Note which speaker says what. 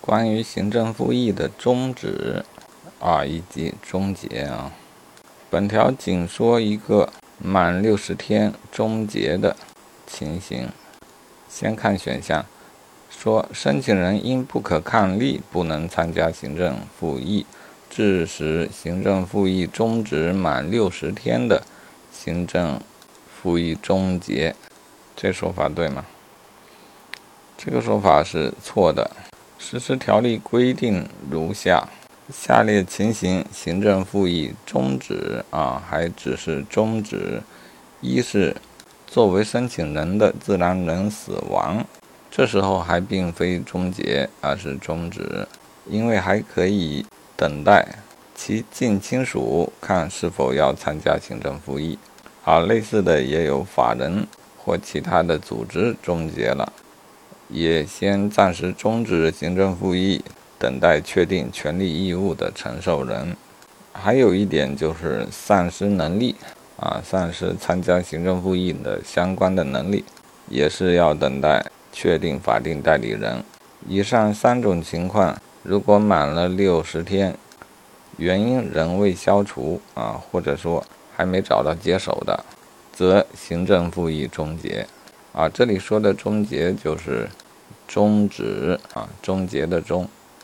Speaker 1: 关于行政复议的终止啊以及终结啊，本条仅说一个满六十天终结的情形。先看选项，说申请人因不可抗力不能参加行政复议，致使行政复议终止满六十天的行政复议终结，这说法对吗？这个说法是错的。实施条例规定如下：下列情形，行政复议终止啊，还只是终止。一是作为申请人的自然人死亡，这时候还并非终结，而是终止，因为还可以等待其近亲属看是否要参加行政复议。啊，类似的也有法人或其他的组织终结了。也先暂时终止行政复议，等待确定权利义务的承受人。还有一点就是丧失能力啊，丧失参加行政复议的相关的能力，也是要等待确定法定代理人。以上三种情况，如果满了六十天，原因仍未消除啊，或者说还没找到接手的，则行政复议终结。啊，这里说的终结就是终止啊，终结的终。